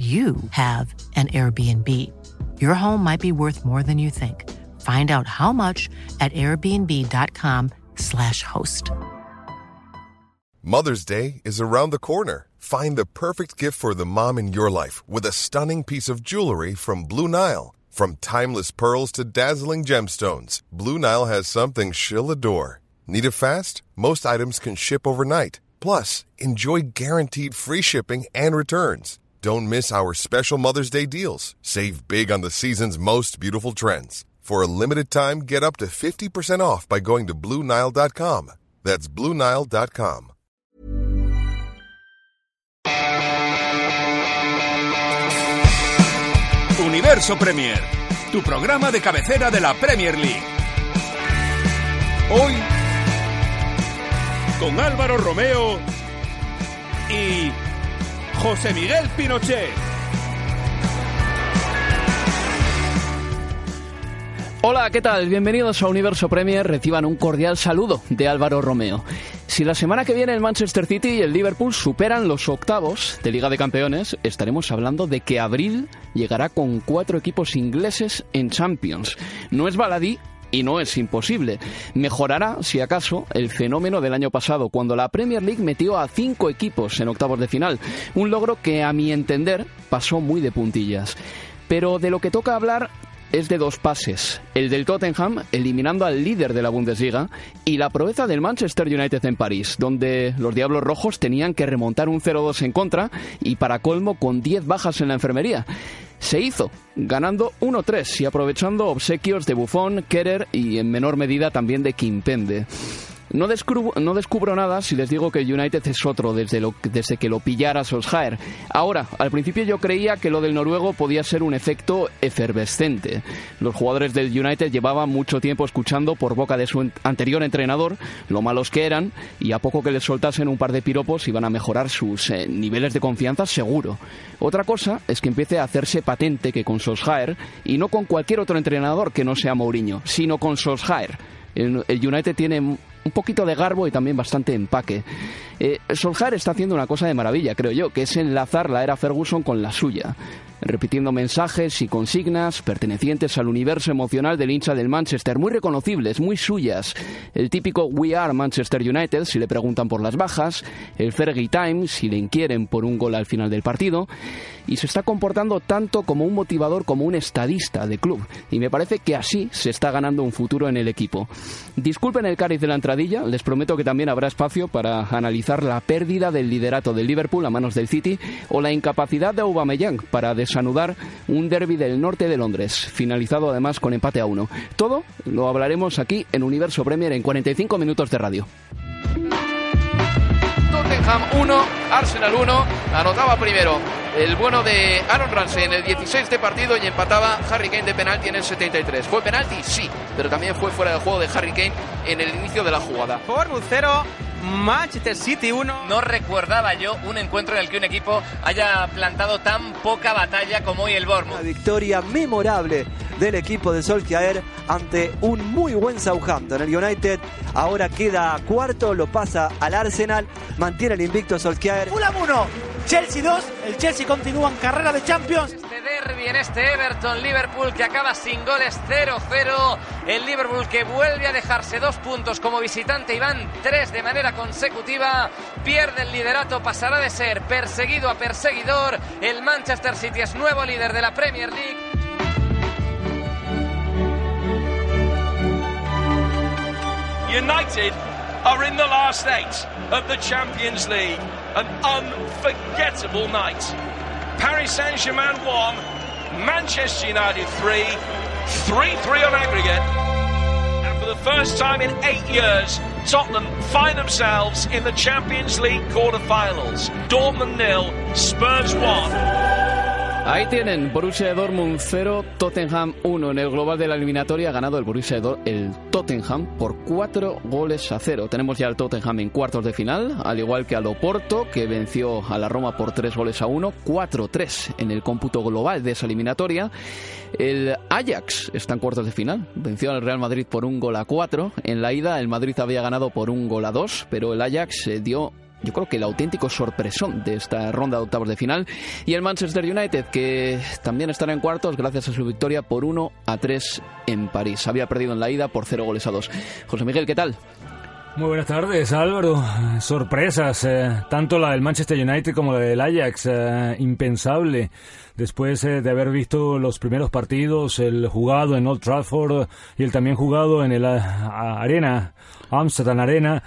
you have an Airbnb. Your home might be worth more than you think. Find out how much at airbnb.com/slash host. Mother's Day is around the corner. Find the perfect gift for the mom in your life with a stunning piece of jewelry from Blue Nile. From timeless pearls to dazzling gemstones, Blue Nile has something she'll adore. Need it fast? Most items can ship overnight. Plus, enjoy guaranteed free shipping and returns. Don't miss our special Mother's Day deals. Save big on the season's most beautiful trends. For a limited time, get up to 50% off by going to Bluenile.com. That's Bluenile.com. Universo Premier, tu programa de cabecera de la Premier League. Hoy, con Álvaro Romeo y José Miguel Pinochet. Hola, ¿qué tal? Bienvenidos a Universo Premier. Reciban un cordial saludo de Álvaro Romeo. Si la semana que viene el Manchester City y el Liverpool superan los octavos de Liga de Campeones, estaremos hablando de que abril llegará con cuatro equipos ingleses en Champions. No es baladí, y no es imposible. Mejorará, si acaso, el fenómeno del año pasado, cuando la Premier League metió a cinco equipos en octavos de final, un logro que a mi entender pasó muy de puntillas. Pero de lo que toca hablar es de dos pases, el del Tottenham eliminando al líder de la Bundesliga y la proeza del Manchester United en París, donde los Diablos Rojos tenían que remontar un 0-2 en contra y para colmo con 10 bajas en la enfermería. Se hizo, ganando 1-3 y aprovechando obsequios de Buffon, Kerer y en menor medida también de Kimpende. No descubro, nada si les digo que United es otro desde, desde que lo pillara Solskjaer. Ahora, al principio yo creía que lo del noruego podía ser un efecto efervescente. Los jugadores del United llevaban mucho tiempo escuchando por boca de su anterior entrenador lo malos que eran y a poco que les soltasen un par de piropos iban a mejorar sus eh, niveles de confianza seguro. Otra cosa es que empiece a hacerse patente que con Solskjaer y no con cualquier otro entrenador que no sea Mourinho, sino con Solskjaer. El United tiene un poquito de garbo y también bastante empaque. Eh, Solskjaer está haciendo una cosa de maravilla, creo yo, que es enlazar la era Ferguson con la suya repitiendo mensajes y consignas pertenecientes al universo emocional del hincha del Manchester, muy reconocibles, muy suyas. El típico We Are Manchester United, si le preguntan por las bajas, el Fergie Time, si le inquieren por un gol al final del partido, y se está comportando tanto como un motivador como un estadista de club, y me parece que así se está ganando un futuro en el equipo. Disculpen el cariz de la entradilla, les prometo que también habrá espacio para analizar la pérdida del liderato del Liverpool a manos del City o la incapacidad de Aubameyang para desanudar un derby del norte de Londres, finalizado además con empate a uno. Todo lo hablaremos aquí en Universo Premier en 45 minutos de radio. Tottenham 1, Arsenal 1, anotaba primero el bueno de Aaron Ramsey en el 16 de partido y empataba Harry Kane de penalti en el 73. ¿Fue penalti? Sí, pero también fue fuera de juego de Harry Kane en el inicio de la jugada. Bournemouth 0, Manchester City 1. No recordaba yo un encuentro en el que un equipo haya plantado tan poca batalla como hoy el Bournemouth. Una victoria memorable del equipo de Solskjaer ante un muy buen Southampton. El United ahora queda cuarto, lo pasa al Arsenal, mantiene el invicto Solskjaer. Fulham 1, Chelsea 2, el Chelsea continúa en carrera de Champions. Este derby en este Everton-Liverpool que acaba sin goles 0-0. El Liverpool que vuelve a dejarse dos puntos como visitante y van tres de manera consecutiva. Pierde el liderato, pasará de ser perseguido a perseguidor. El Manchester City es nuevo líder de la Premier League. United are in the last eight of the Champions League. An unforgettable night. Paris Saint Germain won, Manchester United 3, 3 3 on aggregate. And for the first time in eight years, Tottenham find themselves in the Champions League quarter-finals. Dortmund nil, Spurs 1. Ahí tienen Borussia Dortmund 0, Tottenham 1. En el global de la eliminatoria ha ganado el Borussia el Tottenham por 4 goles a 0. Tenemos ya el Tottenham en cuartos de final, al igual que al Oporto, que venció a la Roma por 3 goles a 1, 4-3 en el cómputo global de esa eliminatoria. El Ajax está en cuartos de final, venció al Real Madrid por un gol a 4. En la ida el Madrid había ganado por un gol a 2, pero el Ajax se dio yo creo que el auténtico sorpresón de esta ronda de octavos de final. Y el Manchester United, que también estará en cuartos gracias a su victoria por 1 a 3 en París. Había perdido en la ida por 0 goles a 2. José Miguel, ¿qué tal? Muy buenas tardes, Álvaro. Sorpresas, eh, tanto la del Manchester United como la del Ajax, eh, impensable. Después eh, de haber visto los primeros partidos, el jugado en Old Trafford y el también jugado en el Arena, Amsterdam Arena,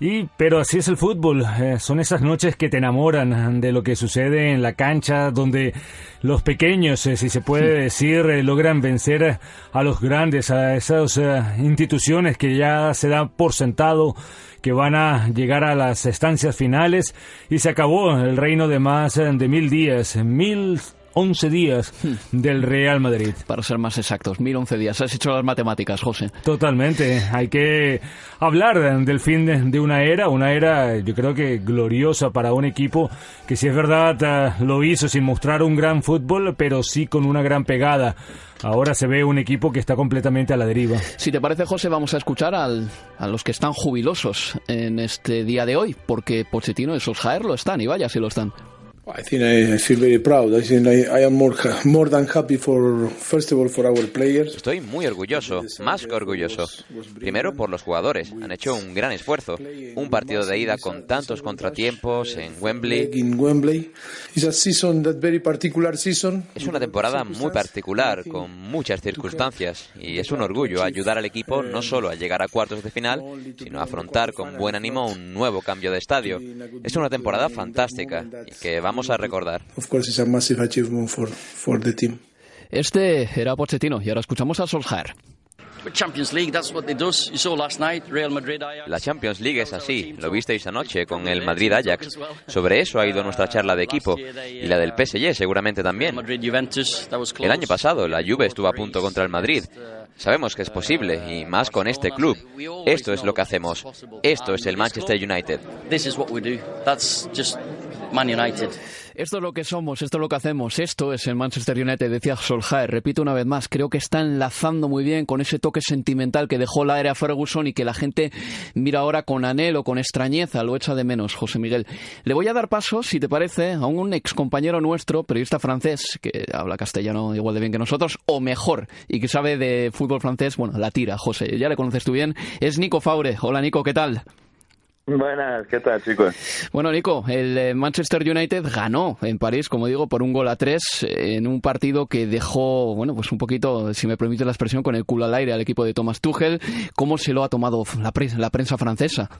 y, pero así es el fútbol, eh, son esas noches que te enamoran de lo que sucede en la cancha, donde los pequeños, eh, si se puede decir, eh, logran vencer a los grandes, a esas instituciones que ya se dan por sentado que van a llegar a las estancias finales. Y se acabó el reino de más de mil días, mil 11 días hmm. del Real Madrid. Para ser más exactos, 1011 días. Has hecho las matemáticas, José. Totalmente. Hay que hablar del fin de, una era, una era yo creo que gloriosa para un equipo que si es verdad eh, lo hizo sin mostrar un gran fútbol, pero sí con una gran pegada. Ahora se ve un equipo que está completamente a la deriva. Si te parece, José, vamos a escuchar al, a los que están jubilosos en este día de hoy, porque Pochettino y Solskjaer lo están, y vaya si lo están. I think I, feel very proud. I think I, I am more more than happy for first of all for our players. Estoy muy orgulloso, más que orgulloso. Primero por los jugadores, han hecho un gran esfuerzo. Un partido de ida con tantos contratiempos en Wembley. Es una temporada muy particular, con muchas circunstancias, y es un orgullo ayudar al equipo no solo a llegar a cuartos de final, sino a afrontar con buen ánimo un nuevo cambio de estadio. Es una temporada fantástica y que vamos vamos a recordar. Este era Pochettino y ahora escuchamos a Solskjaer. La Champions League es así, lo visteis anoche con el Madrid Ajax. Sobre eso ha ido nuestra charla de equipo y la del PSG seguramente también. El año pasado la Juve estuvo a punto contra el Madrid. Sabemos que es posible y más con este club. Esto es lo que hacemos. Esto es el Manchester United. Man United. Esto es lo que somos, esto es lo que hacemos, esto es el Manchester United, decía Solskjaer. Repito una vez más, creo que está enlazando muy bien con ese toque sentimental que dejó la era Ferguson y que la gente mira ahora con anhelo, con extrañeza, lo echa de menos, José Miguel. Le voy a dar paso, si te parece, a un ex compañero nuestro, periodista francés, que habla castellano igual de bien que nosotros, o mejor, y que sabe de fútbol francés, bueno, la tira, José, ya le conoces tú bien, es Nico Faure. Hola Nico, ¿qué tal? Buenas, ¿qué tal, chicos? Bueno, Nico, el eh, Manchester United ganó en París, como digo, por un gol a tres en un partido que dejó, bueno, pues un poquito, si me permite la expresión, con el culo al aire al equipo de Thomas Tuchel. ¿Cómo se lo ha tomado la prensa, la prensa francesa?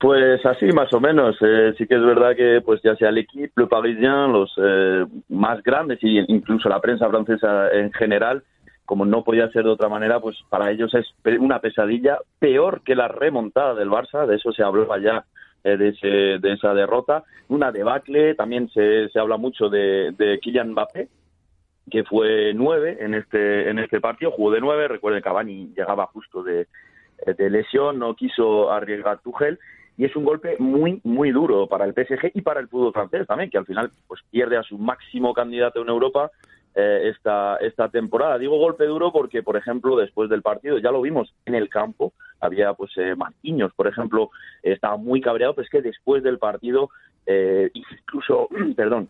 Pues así, más o menos. Eh, sí que es verdad que, pues ya sea el equipo, el Parisien, los eh, más grandes y incluso la prensa francesa en general, como no podía ser de otra manera, pues para ellos es una pesadilla peor que la remontada del Barça, de eso se hablaba ya eh, de, de, esa derrota, una debacle, también se, se habla mucho de, de Kylian Mbappé, que fue nueve en este, en este partido, jugó de nueve, recuerden Cavani llegaba justo de, de lesión, no quiso arriesgar Tuchel, y es un golpe muy, muy duro para el PSG y para el fútbol francés también, que al final pues pierde a su máximo candidato en Europa eh, esta, esta temporada. Digo golpe duro porque, por ejemplo, después del partido, ya lo vimos en el campo, había pues eh, Marquinhos, por ejemplo, estaba muy cabreado, pero es que después del partido, eh, incluso, perdón,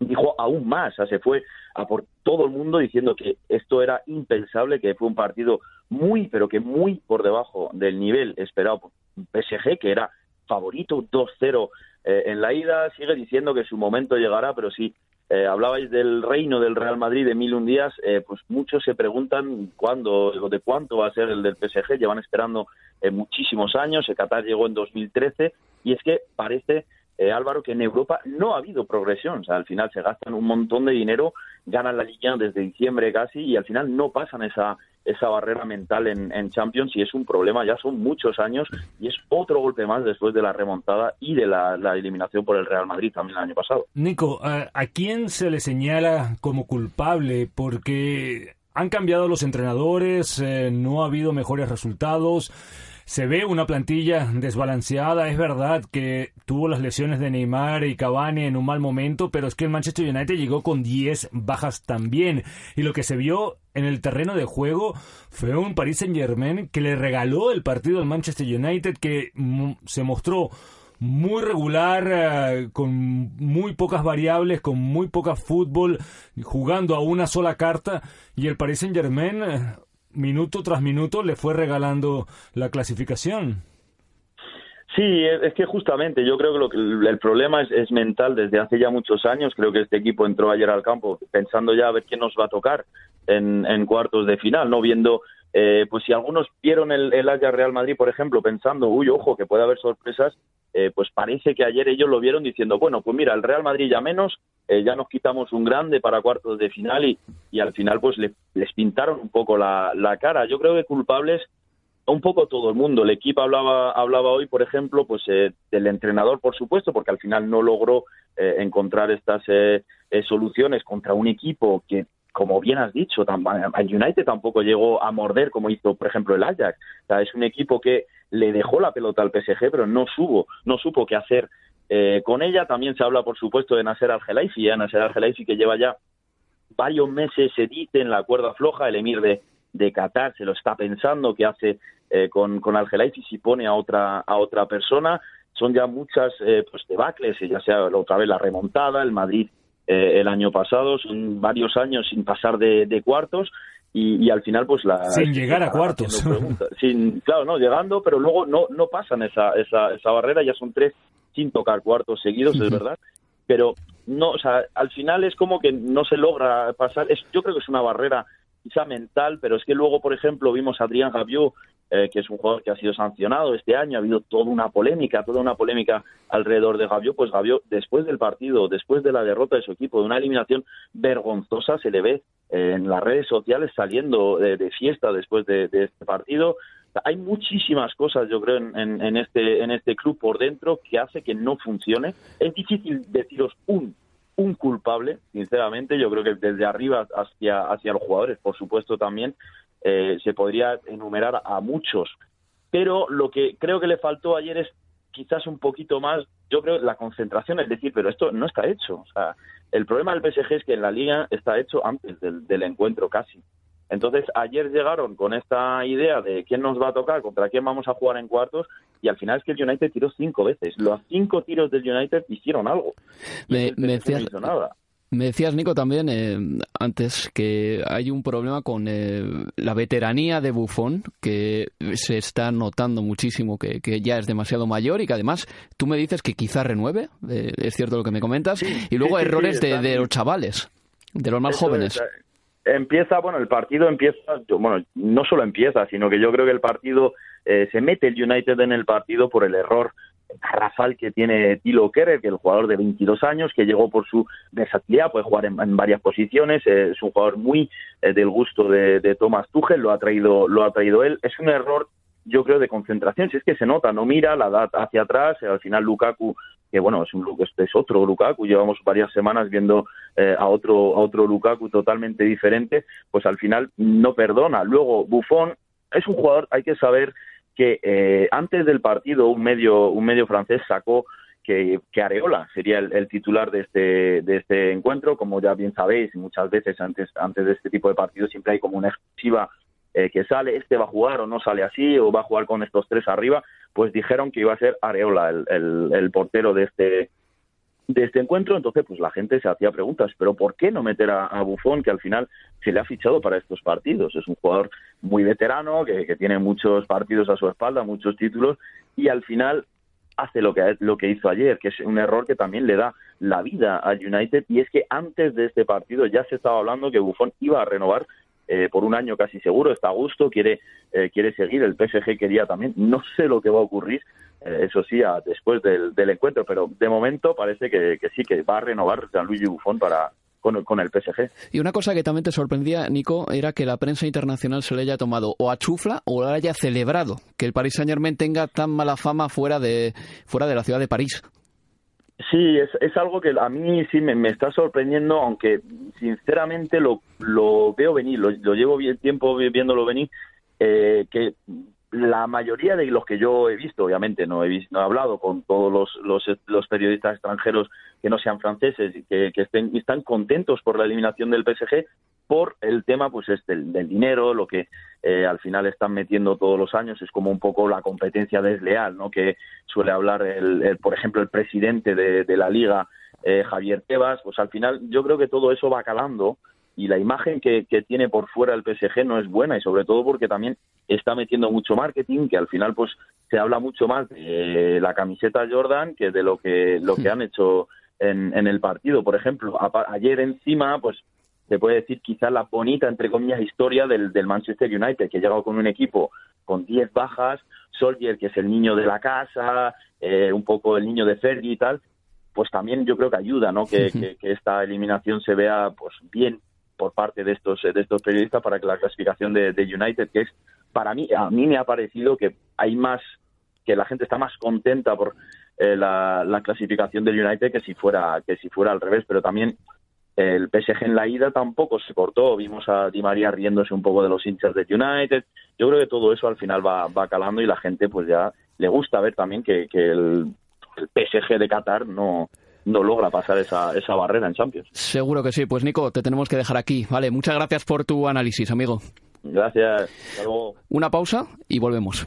dijo aún más, se fue a por todo el mundo diciendo que esto era impensable, que fue un partido muy, pero que muy por debajo del nivel esperado por PSG, que era favorito 2-0 eh, en la ida, sigue diciendo que su momento llegará, pero sí, eh, hablabais del reino del Real Madrid de mil un días, eh, pues muchos se preguntan cuándo, de cuánto va a ser el del PSG, llevan esperando eh, muchísimos años, el Qatar llegó en 2013 y es que parece, Álvaro, que en Europa no ha habido progresión, o sea, al final se gastan un montón de dinero, ganan la Liga desde diciembre casi y al final no pasan esa, esa barrera mental en, Champions y es un problema, ya son muchos años y es otro golpe más después de la remontada y de la, eliminación por el Real Madrid también el año pasado. Nico, ¿a, ¿a quién se le señala como culpable? Porque han cambiado los entrenadores, eh, no ha habido mejores resultados. Se ve una plantilla desbalanceada. Es verdad que tuvo las lesiones de Neymar y Cavani en un mal momento, pero es que el Manchester United llegó con 10 bajas también. Y lo que se vio en el terreno de juego fue un Paris Saint Germain que le regaló el partido al Manchester United, que se mostró muy regular, eh, con muy pocas variables, con muy poca fútbol, jugando a una sola carta. Y el Paris Saint Germain eh, minuto tras minuto le fue regalando la clasificación. Sí, es que justamente yo creo que, lo que el problema es, mental desde hace ya muchos años. Creo que este equipo entró ayer al campo pensando ya a ver quién nos va a tocar en, cuartos de final, no viendo, eh, pues si algunos vieron el, el Real Madrid, por ejemplo, pensando, uy, ojo, que puede haber sorpresas, eh, pues parece que ayer ellos lo vieron diciendo, bueno, pues mira, el Real Madrid ya menos, eh, ya nos quitamos un grande para cuartos de final y, y al final pues les pintaron un poco la, la cara. Yo creo que culpables un poco todo el mundo. El equipo hablaba, hablaba hoy, por ejemplo, pues eh, del entrenador, por supuesto, porque al final no logró eh, encontrar estas soluciones contra un equipo que, como bien has dicho, el United tampoco llegó a morder como hizo, por ejemplo, el Ajax. Es un equipo que le dejó la pelota al PSG, pero no supo, no supo qué hacer con ella. También se habla, por supuesto, de Nasser Al-Khelaifi, Nasser Al-Khelaifi que lleva ya varios meses, se dice, en la cuerda floja, el emir de, Qatar se lo está pensando, qué hace eh, con, con y si pone a otra, a otra persona. Son ya muchas eh, pues debacles, ya sea otra vez la remontada, el Madrid eh, el año pasado, son varios años sin pasar de, cuartos y, al final pues la... Sin llegar a cuartos. Sin, claro, no, llegando, pero luego no, no pasan esa, esa, esa barrera, ya son tres sin tocar cuartos seguidos, es verdad, pero no, o sea, al final es como que no se logra pasar, es, yo creo que es una barrera quizá mental, pero es que luego, por ejemplo, vimos a Adrián Rabiot, eh, que es un jugador que ha sido sancionado este año, ha habido toda una polémica, toda una polémica alrededor de Gaviot, pues Gaviot después del partido, después de la derrota de su equipo, de una eliminación vergonzosa, se le ve eh, en las redes sociales saliendo de, fiesta después de, este partido. Hay muchísimas cosas, yo creo, en, en, este, en este club por dentro que hace que no funcione. Es difícil deciros un un culpable, sinceramente. Yo creo que desde arriba hacia, hacia los jugadores, por supuesto, también eh, se podría enumerar a muchos. Pero lo que creo que le faltó ayer es quizás un poquito más, yo creo, la concentración, es decir, pero esto no está hecho. O sea, el problema del PSG es que en la liga está hecho antes del, del encuentro casi. Entonces, ayer llegaron con esta idea de quién nos va a tocar, contra quién vamos a jugar en cuartos, y al final es que el United tiró cinco veces. Los cinco tiros del United hicieron algo. Me, decías, me decías, Nico, también eh, antes que hay un problema con eh, la veteranía de Buffon, que se está notando muchísimo que, ya es demasiado mayor y que además tú me dices que quizá renueve, eh, es cierto lo que me comentas, y luego errores de, los chavales, de los más jóvenes. Empieza, bueno, el partido empieza, bueno, no solo empieza, sino que yo creo que el partido eh, se mete el United en el partido por el error garrafal que tiene Tilo Kerrer, que es el jugador de 22 años, que llegó por su versatilidad, puede jugar en, varias posiciones, eh, es un jugador muy eh, del gusto de, de Thomas Tuchel, lo ha traído, lo ha traído él. Es un error yo creo, de concentración. Si es que se nota, no mira, la da hacia atrás, al final Lukaku que bueno, es, un, este es otro Lukaku, llevamos varias semanas viendo eh, a, otro, a otro Lukaku totalmente diferente, pues al final no perdona. Luego, Buffon es un jugador, hay que saber que eh, antes del partido un medio, un medio francés sacó que, que, Areola sería el, titular de este, de este encuentro. Como ya bien sabéis, muchas veces antes, antes de este tipo de partidos siempre hay como una exclusiva eh, que sale, este va a jugar o no sale así, o va a jugar con estos tres arriba, pues dijeron que iba a ser Areola el, el, portero de este de este encuentro, entonces pues la gente se hacía preguntas, pero ¿por qué no meter a, a Bufón, que al final se le ha fichado para estos partidos? Es un jugador muy veterano, que, que tiene muchos partidos a su espalda, muchos títulos, y al final hace lo que, lo que hizo ayer, que es un error que también le da la vida al United, y es que antes de este partido ya se estaba hablando que Buffon iba a renovar eh, por un año casi seguro, está a gusto, quiere, eh, quiere seguir, el PSG quería también, no sé lo que va a ocurrir, eh, eso sí, después del, encuentro, pero de momento parece que, sí, que va a renovar Gianluigi Buffon para, con, el PSG. Y una cosa que también te sorprendía, Nico, era que la prensa internacional se le haya tomado o a chufla o lo haya celebrado que el Paris Saint Germain tenga tan mala fama fuera de, fuera de la ciudad de París. Sí, es, es algo que a mí sí me, está sorprendiendo, aunque sinceramente lo, lo veo venir, lo, llevo bien tiempo viéndolo venir, eh, que la mayoría de los que yo he visto, obviamente no he, visto, no he hablado con todos los, los, periodistas extranjeros que no sean franceses y que, estén, están contentos por la eliminación del PSG por el tema pues este, del, dinero, lo que eh, al final están metiendo todos los años es como un poco la competencia desleal, ¿no? Que suele hablar el, por ejemplo el presidente de, la liga eh, Javier Tebas, pues al final yo creo que todo eso va calando y la imagen que, tiene por fuera el PSG no es buena y sobre todo porque también está metiendo mucho marketing que al final pues se habla mucho más de la camiseta Jordan que de lo que lo que han hecho en, en el partido. Por ejemplo ayer encima pues se puede decir quizá la bonita entre comillas historia del, del Manchester United que ha llegado con un equipo con 10 bajas Soldier que es el niño de la casa eh, un poco el niño de Fergie y tal pues también yo creo que ayuda no que, que esta eliminación se vea pues bien por parte de estos de estos periodistas para que la clasificación de, United que es para mí a mí me ha parecido que hay más que la gente está más contenta por eh, la, clasificación del United que si fuera que si fuera al revés pero también el PSG en la ida tampoco se cortó. Vimos a Di María riéndose un poco de los hinchas de United. Yo creo que todo eso al final va, va calando y la gente pues ya le gusta ver también que, el PSG de Qatar no no logra pasar esa, esa barrera en Champions. Seguro que sí. Pues Nico, te tenemos que dejar aquí. Vale, muchas gracias por tu análisis, amigo. Gracias. Una pausa y volvemos.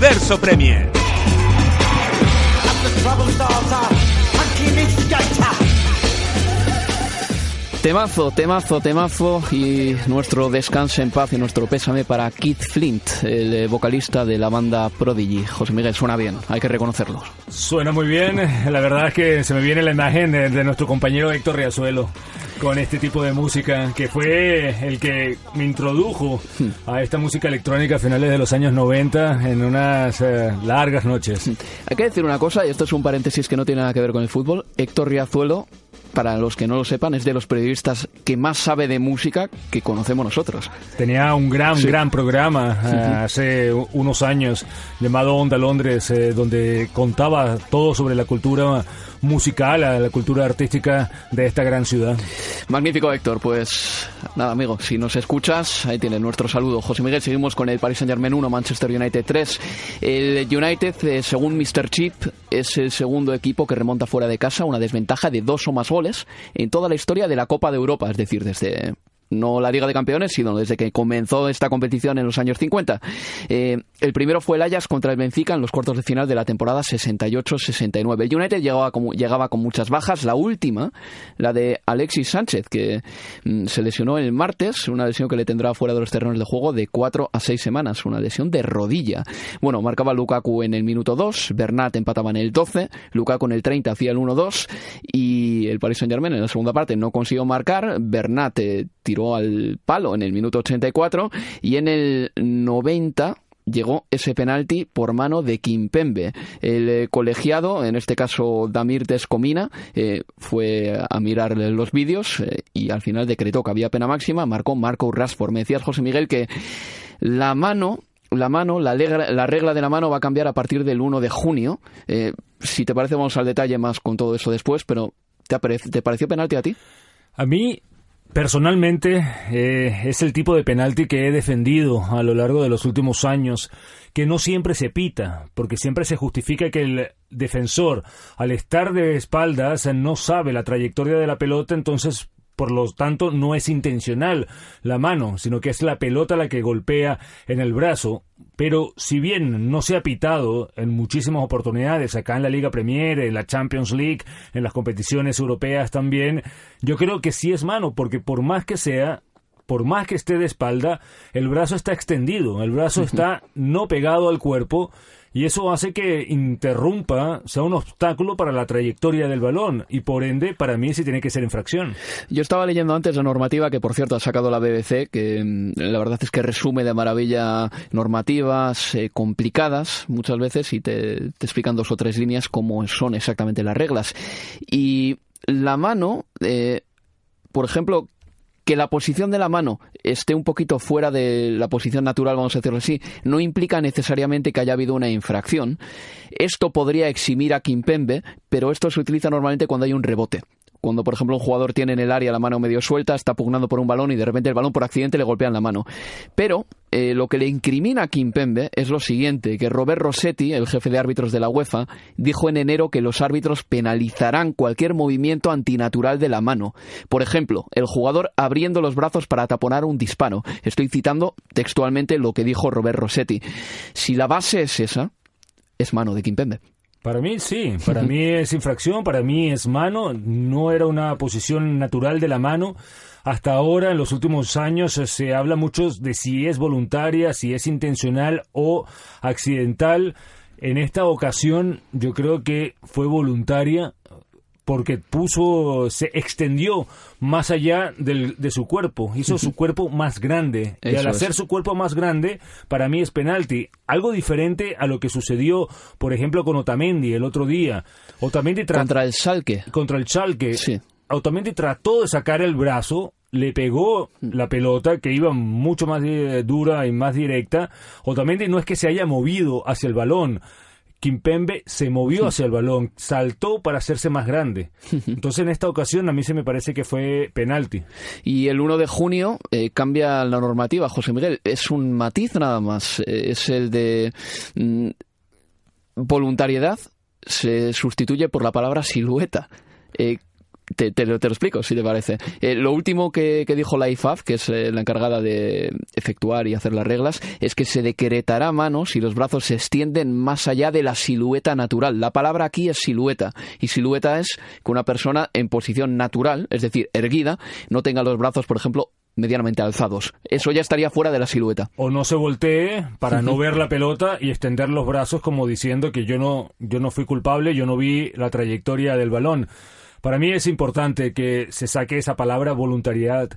Universo Premier. Temazo, temazo, temazo y nuestro descanso en paz y nuestro pésame para Keith Flint, el eh, vocalista de la banda Prodigy. José Miguel, suena bien, hay que reconocerlo. Suena muy bien, la verdad es que se me viene la imagen de, de nuestro compañero Héctor Riazuelo con este tipo de música, que fue el que me introdujo a esta música electrónica a finales de los años 90 en unas eh, largas noches. Hay que decir una cosa, y esto es un paréntesis que no tiene nada que ver con el fútbol. Héctor Riazuelo para los que no lo sepan, es de los periodistas que más sabe de música que conocemos nosotros. Tenía un gran, gran programa eh, hace unos años llamado Onda Londres, eh, donde contaba todo sobre la cultura musical, a la cultura artística de esta gran ciudad. Magnífico, Héctor. Pues nada, amigo, si nos escuchas, ahí tiene nuestro saludo. José Miguel, seguimos con el Paris Saint Germain 1, Manchester United 3. El United, eh, según Mr. Chip, es el segundo equipo que remonta fuera de casa una desventaja de dos o más goles en toda la historia de la Copa de Europa, es decir, desde no la Liga de Campeones, sino desde que comenzó esta competición en los años 50. Eh, el primero fue el Ajax contra el Benfica en los cuartos de final de la temporada 68-69. El United llegaba con, llegaba con muchas bajas. La última, la de Alexis Sánchez, que mm, se lesionó el martes, una lesión que le tendrá fuera de los terrenos de juego de cuatro a seis semanas, una lesión de rodilla. Bueno, marcaba Lukaku en el minuto 2, Bernat empataba en el 12, Lukaku en el 30 hacía el 1-2 y el Paris Saint-Germain en la segunda parte no consiguió marcar. Bernat eh, tiró al palo en el minuto 84 y en el 90 llegó ese penalti por mano de Kimpembe. El eh, colegiado, en este caso Damir Descomina, eh, fue a mirar los vídeos eh, y al final decretó que había pena máxima, marcó Marco Rashford. Me decías, José Miguel, que la mano la mano, la, la, regla de la mano va a cambiar a partir del 1 de junio. si te parece, vamos al detalle más con todo eso después, pero ¿te, ¿te pareció penalti a ti? A mí Personalmente, eh, es el tipo de penalti que he defendido a lo largo de los últimos años, que no siempre se pita, porque siempre se justifica que el defensor, al estar de espaldas, no sabe la trayectoria de la pelota, entonces por lo tanto no es intencional la mano, sino que es la pelota la que golpea en el brazo. Pero si bien no se ha pitado en muchísimas oportunidades acá en la Liga Premier, en la Champions League, en las competiciones europeas también, yo creo que sí es mano, porque por más que sea, por más que esté de espalda, el brazo está extendido, el brazo está no pegado al cuerpo y eso hace que interrumpa, sea un obstáculo para la trayectoria del balón y por ende para mí sí tiene que ser infracción. Yo estaba leyendo antes la normativa que por cierto ha sacado la BBC, que mm, la verdad es que resume de maravilla normativas eh, complicadas muchas veces y te, explican dos o tres líneas cómo son exactamente las reglas. Y la mano, eh, por ejemplo, que la posición de la mano esté un poquito fuera de la posición natural, vamos a decirlo así, no implica necesariamente que haya habido una infracción. Esto podría eximir a Kimpembe, pero esto se utiliza normalmente cuando hay un rebote cuando por ejemplo un jugador tiene en el área la mano medio suelta, está pugnando por un balón y de repente el balón por accidente le golpea en la mano. Pero eh, lo que le incrimina a Kimpembe es lo siguiente, que Robert Rossetti, el jefe de árbitros de la UEFA, dijo en enero que los árbitros penalizarán cualquier movimiento antinatural de la mano. Por ejemplo, el jugador abriendo los brazos para taponar un disparo. Estoy citando textualmente lo que dijo Robert Rossetti. Si la base es esa, es mano de Kimpembe. Para mí sí, para mí es infracción, para mí es mano, no era una posición natural de la mano. Hasta ahora, en los últimos años, se habla mucho de si es voluntaria, si es intencional o accidental. En esta ocasión yo creo que fue voluntaria porque puso, se extendió más allá del, de su cuerpo, hizo su cuerpo más grande. y al hacer su cuerpo más grande, para mí es penalti. Algo diferente a lo que sucedió, por ejemplo, con Otamendi el otro día. Otamendi contra el Schalke. Contra el Schalke. Sí. Otamendi trató de sacar el brazo, le pegó mm. la pelota que iba mucho más eh, dura y más directa. Otamendi no es que se haya movido hacia el balón, Kimpembe se movió hacia el balón, saltó para hacerse más grande. Entonces en esta ocasión a mí se me parece que fue penalti. Y el 1 de junio eh, cambia la normativa, José Miguel. Es un matiz nada más. Eh, es el de mm, voluntariedad se sustituye por la palabra silueta. Eh, te, te, lo explico, si te parece. Eh, lo último que, dijo la IFAF, que es eh, la encargada de efectuar y hacer las reglas, es que se decretará a mano si los brazos se extienden más allá de la silueta natural. La palabra aquí es silueta, y silueta es que una persona en posición natural, es decir, erguida, no tenga los brazos, por ejemplo, medianamente alzados. Eso ya estaría fuera de la silueta. O no se voltee para no ver la pelota y extender los brazos como diciendo que yo no, yo no fui culpable, yo no vi la trayectoria del balón. Para mí es importante que se saque esa palabra voluntariedad,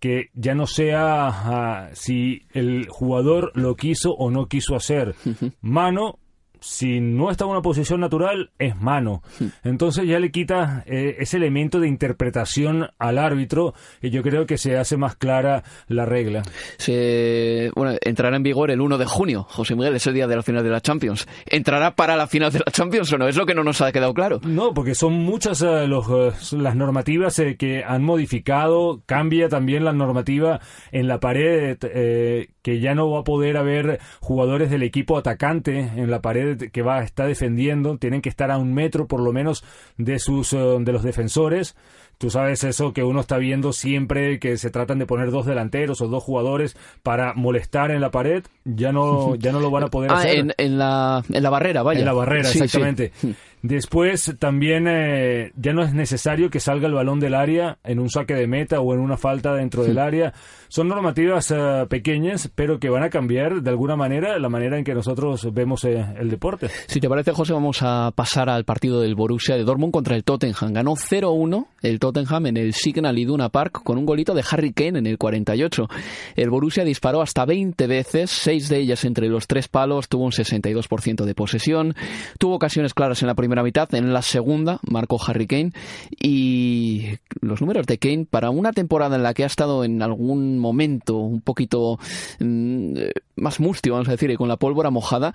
que ya no sea ah, si el jugador lo quiso o no quiso hacer. Mano si no está en una posición natural, es mano. Entonces ya le quita eh, ese elemento de interpretación al árbitro y yo creo que se hace más clara la regla. Se, bueno, entrará en vigor el 1 de junio, José Miguel, es el día de la final de la Champions. ¿Entrará para la final de la Champions o no? Es lo que no nos ha quedado claro. No, porque son muchas eh, los, eh, las normativas eh, que han modificado. Cambia también la normativa en la pared, que ya no va a poder haber jugadores del equipo atacante en la pared que va a estar defendiendo. Tienen que estar a un metro por lo menos de, sus, de los defensores. Tú sabes eso que uno está viendo siempre que se tratan de poner dos delanteros o dos jugadores para molestar en la pared, ya no, ya no lo van a poder ah, hacer. En, en, la, en la barrera, vaya. En la barrera, Sí, sí. exactamente. Después también eh, ya no es necesario que salga el balón del área en un saque de meta o en una falta dentro del área. Son normativas eh, pequeñas, pero que van a cambiar de alguna manera la manera en que nosotros vemos eh, el deporte. Si te parece, José, vamos a pasar al partido del Borussia de Dortmund contra el Tottenham. Ganó 0-1 el Tottenham en el Signal Iduna Park con un golito de Harry Kane en el 48. El Borussia disparó hasta 20 veces, seis de ellas entre los tres palos, tuvo un 62% de posesión, tuvo ocasiones claras en la primera mitad, en la segunda marcó Harry Kane y los números de Kane para una temporada en la que ha estado en algún momento un poquito mm, más mustio, vamos a decir, y con la pólvora mojada,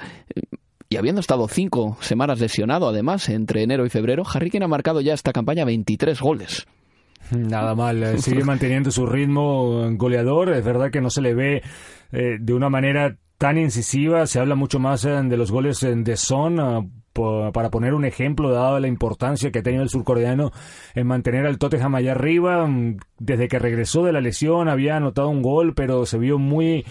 y habiendo estado cinco semanas lesionado, además, entre enero y febrero, Harry Kane ha marcado ya esta campaña 23 goles. Nada mal, eh, sigue manteniendo su ritmo goleador. Es verdad que no se le ve eh, de una manera tan incisiva. Se habla mucho más eh, de los goles eh, de Son. para poner un ejemplo, dada la importancia que ha tenido el surcoreano en mantener al Tottenham allá arriba, mm, desde que regresó de la lesión había anotado un gol, pero se vio muy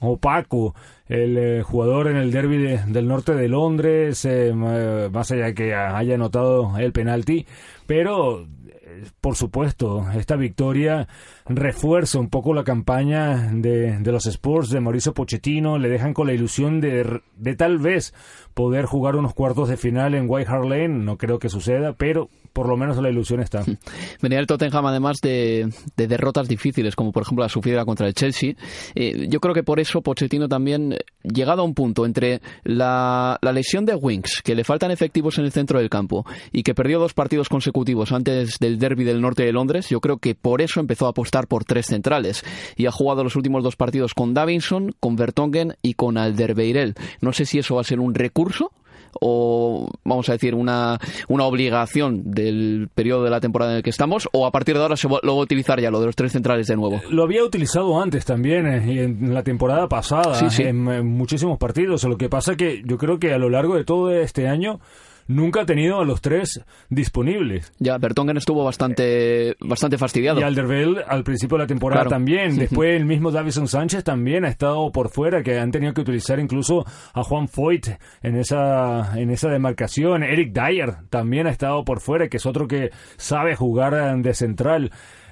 opaco el eh, jugador en el derby de- del norte de Londres, eh, más allá de que haya anotado el penalti, pero eh, por supuesto, esta victoria refuerza un poco la campaña de, de los Spurs de Mauricio Pochettino, le dejan con la ilusión de, de tal vez poder jugar unos cuartos de final en White Hart Lane, no creo que suceda, pero por lo menos la ilusión está. Venía el Tottenham además de, de derrotas difíciles, como por ejemplo la sufrida contra el Chelsea. Eh, yo creo que por eso Pochettino también, eh, llegado a un punto entre la, la lesión de Winks, que le faltan efectivos en el centro del campo, y que perdió dos partidos consecutivos antes del derby del norte de Londres, yo creo que por eso empezó a apostar por tres centrales. Y ha jugado los últimos dos partidos con Davinson, con Vertonghen y con Alderweireld. No sé si eso va a ser un recurso o vamos a decir una, una obligación del periodo de la temporada en el que estamos o a partir de ahora se va- lo va a utilizar ya lo de los tres centrales de nuevo Lo había utilizado antes también, eh, y en la temporada pasada, Sí, sí. En, en muchísimos partidos. Lo que pasa que yo creo que a lo largo de todo este año nunca ha tenido a los tres disponibles. ya Bertongen estuvo bastante bastante fastidiado Y Alderweireld al principio de la temporada Claro. también. Después el mismo Davison Sánchez también ha estado por fuera, que han tenido que utilizar incluso a Juan Foyt en esa, en esa demarcación. Eric Dyer también ha estado por fuera, que es otro que sabe jugar de central.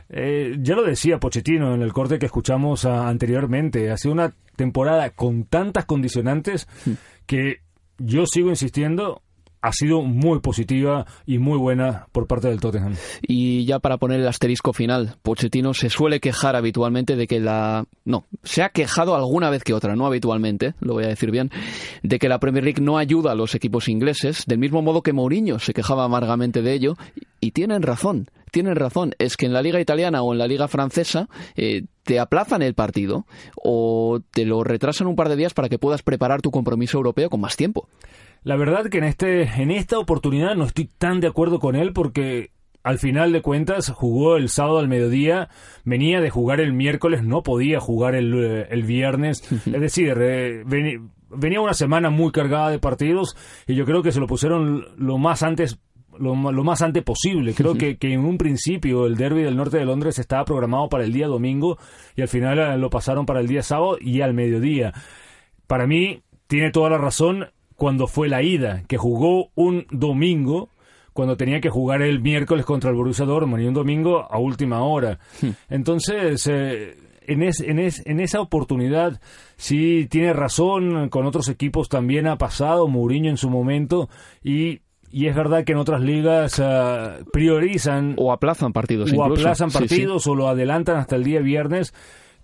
Eh, ya lo decía Pochettino en el corte que escuchamos ah, anteriormente. Ha sido una temporada con tantas condicionantes que yo sigo insistiendo. Ha sido muy positiva y muy buena por parte del Tottenham. Y ya para poner el asterisco final, Pochettino se suele quejar habitualmente de que la... No, se ha quejado alguna vez que otra, no habitualmente, lo voy a decir bien, de que la Premier League no ayuda a los equipos ingleses, del mismo modo que Mourinho se quejaba amargamente de ello, y tienen razón, tienen razón. Es que en la liga italiana o en la liga francesa eh, te aplazan el partido o te lo retrasan un par de días para que puedas preparar tu compromiso europeo con más tiempo. La verdad que en este en esta oportunidad no estoy tan de acuerdo con él porque al final de cuentas jugó el sábado al mediodía, venía de jugar el miércoles, no podía jugar el, eh, el viernes, es decir, eh, venía una semana muy cargada de partidos y yo creo que se lo pusieron lo más antes lo, lo más antes posible. Creo que, que en un principio el derby del norte de Londres estaba programado para el día domingo y al final eh, lo pasaron para el día sábado y al mediodía. Para mí tiene toda la razón cuando fue la ida, que jugó un domingo cuando tenía que jugar el miércoles contra el Borussia Dortmund y un domingo a última hora. Entonces, eh, en, es- en, es- en esa oportunidad sí tiene razón, con otros equipos también ha pasado, Mourinho en su momento, y, y es verdad que en otras ligas ah, priorizan o aplazan partidos o incluso. aplazan Sí, sí. partidos o lo adelantan hasta el día viernes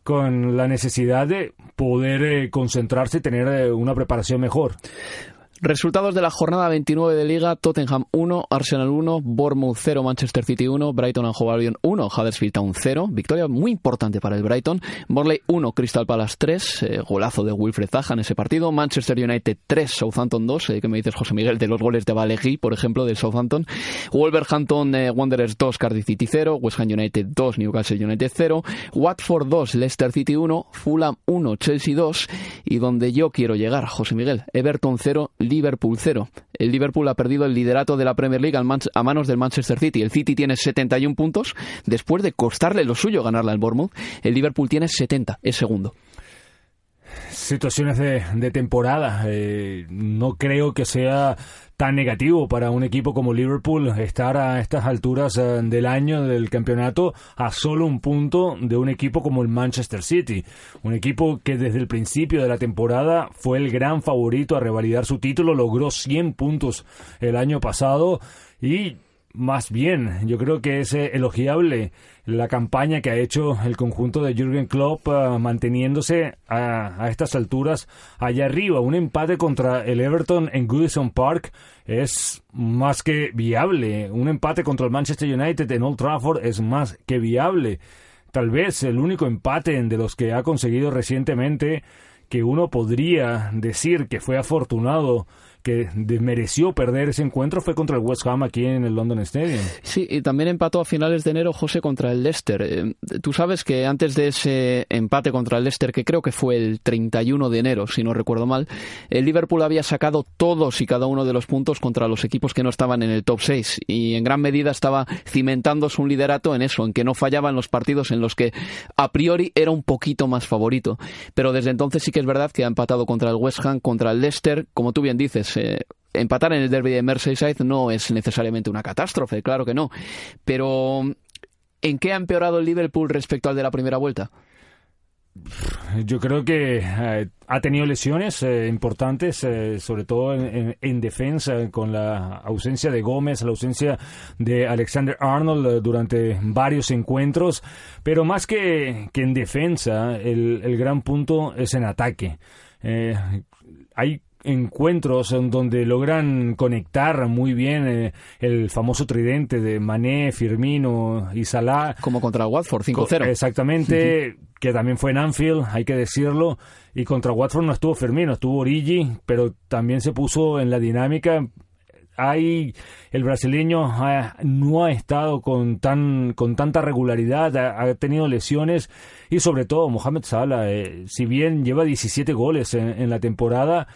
con la necesidad de poder eh, concentrarse y tener eh, una preparación mejor. Resultados de la jornada 29 de Liga: Tottenham 1, Arsenal 1, Bournemouth 0, Manchester City 1, Brighton and Hove Albion 1, Huddersfield Town 0. Victoria muy importante para el Brighton. Morley 1, Crystal Palace 3, eh, golazo de Wilfred Zaha en ese partido. Manchester United 3, Southampton 2. Eh, ¿Qué me dices, José Miguel, de los goles de Valegui, por ejemplo, del Southampton? Wolverhampton eh, Wanderers 2, Cardiff City 0, West Ham United 2, Newcastle United 0, Watford 2, Leicester City 1, Fulham 1, Chelsea 2. Y donde yo quiero llegar, José Miguel, Everton 0, Liverpool 0. El Liverpool ha perdido el liderato de la Premier League a manos del Manchester City. El City tiene 71 puntos después de costarle lo suyo ganarla al Bournemouth. El Liverpool tiene 70, es segundo situaciones de, temporada. Eh, no creo que sea tan negativo para un equipo como Liverpool estar a estas alturas eh, del año del campeonato a solo un punto de un equipo como el Manchester City. Un equipo que desde el principio de la temporada fue el gran favorito a revalidar su título, logró 100 puntos el año pasado y más bien, yo creo que es eh, elogiable la campaña que ha hecho el conjunto de Jürgen Klopp eh, manteniéndose a, estas alturas allá arriba. Un empate contra el Everton en Goodison Park es más que viable. Un empate contra el Manchester United en Old Trafford es más que viable. Tal vez el único empate de los que ha conseguido recientemente que uno podría decir que fue afortunado que mereció perder ese encuentro fue contra el West Ham aquí en el London Stadium. Sí, y también empató a finales de enero José contra el Leicester. Eh, tú sabes que antes de ese empate contra el Leicester, que creo que fue el 31 de enero, si no recuerdo mal, el Liverpool había sacado todos y cada uno de los puntos contra los equipos que no estaban en el top 6 y en gran medida estaba cimentándose un liderato en eso, en que no fallaban los partidos en los que a priori era un poquito más favorito. Pero desde entonces sí que es verdad que ha empatado contra el West Ham, contra el Leicester, como tú bien dices, eh, empatar en el derby de Merseyside no es necesariamente una catástrofe, claro que no. Pero, ¿en qué ha empeorado el Liverpool respecto al de la primera vuelta? Yo creo que eh, ha tenido lesiones eh, importantes, sobre todo en, defensa, con la ausencia de Gómez, la ausencia de Alexander Arnold durante varios encuentros, pero más que, que en defensa, el, el, gran punto es en ataque. hay encuentros en donde logran conectar muy bien eh, el famoso tridente de Mané, Firmino y Salah. Como contra Watford, 5-0. Exactamente, que también fue en Anfield, hay que decirlo. Y contra Watford no estuvo Firmino, estuvo Origi, pero también se puso en la dinámica. Hay, el brasileño no ha estado con, tan, con tanta regularidad, ha, tenido lesiones y sobre todo Mohamed Salah, eh, si bien lleva 17 goles en la temporada,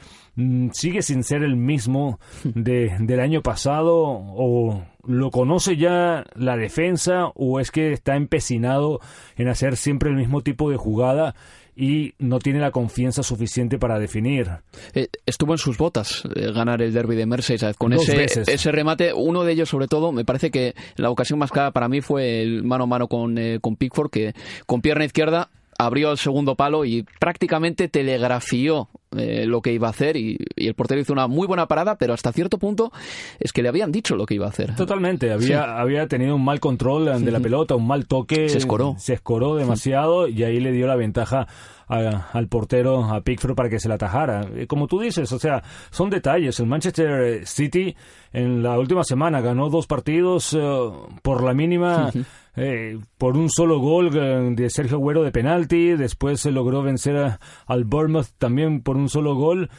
sigue sin ser el mismo de, del año pasado o lo conoce ya la defensa o es que está empecinado en hacer siempre el mismo tipo de jugada y no tiene la confianza suficiente para definir. Eh, estuvo en sus botas eh, ganar el derby de Merseyside con ese, ese remate. Uno de ellos, sobre todo, me parece que la ocasión más clara para mí fue el mano a mano con, eh, con Pickford, que con pierna izquierda abrió el segundo palo y prácticamente telegrafió eh, lo que iba a hacer y, el portero hizo una muy buena parada, pero hasta cierto punto es que le habían dicho lo que iba a hacer. Totalmente, había, había tenido un mal control de la pelota, un mal toque. Se escoró. Se escoró demasiado y ahí le dio la ventaja al portero, a Pickford, para que se la atajara. Eh, como tú dices, o sea, son detalles. El Manchester City en la última semana ganó dos partidos eh, por la mínima. Eh, por un solo gol eh, de Sergio Agüero de penalti, después se logró vencer al Bournemouth también por un solo gol,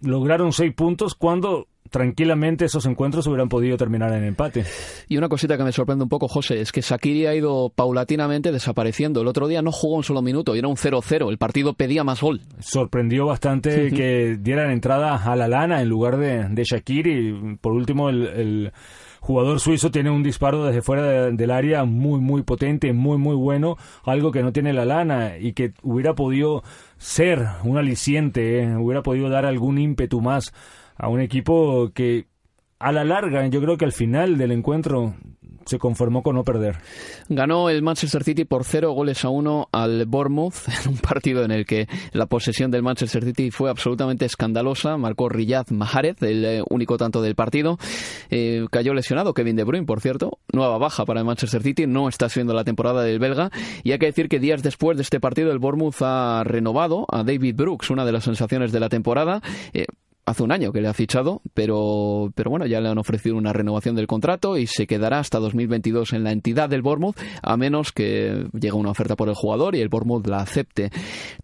lograron seis puntos cuando tranquilamente esos encuentros hubieran podido terminar en empate. Y una cosita que me sorprende un poco, José, es que Sakiri ha ido paulatinamente desapareciendo. El otro día no jugó un solo minuto y era un 0-0. El partido pedía más gol. Sorprendió bastante que dieran entrada a la lana en lugar de, de Shakiri. Por último, el jugador suizo tiene un disparo desde fuera del área muy, muy potente, muy, muy bueno, algo que no tiene la lana y que hubiera podido ser un aliciente, eh, hubiera podido dar algún ímpetu más a un equipo que a la larga, yo creo que al final del encuentro se conformó con no perder. Ganó el Manchester City por cero goles a uno al Bournemouth en un partido en el que la posesión del Manchester City fue absolutamente escandalosa. Marcó Riyad Mahrez, el eh, único tanto del partido. Eh, cayó lesionado Kevin De Bruyne, por cierto. Nueva baja para el Manchester City. No está siendo la temporada del belga. Y hay que decir que días después de este partido el Bournemouth ha renovado a David Brooks, una de las sensaciones de la temporada. Eh, hace un año que le ha fichado, pero, pero bueno, ya le han ofrecido una renovación del contrato y se quedará hasta 2022 en la entidad del Bournemouth, a menos que llegue una oferta por el jugador y el Bournemouth la acepte.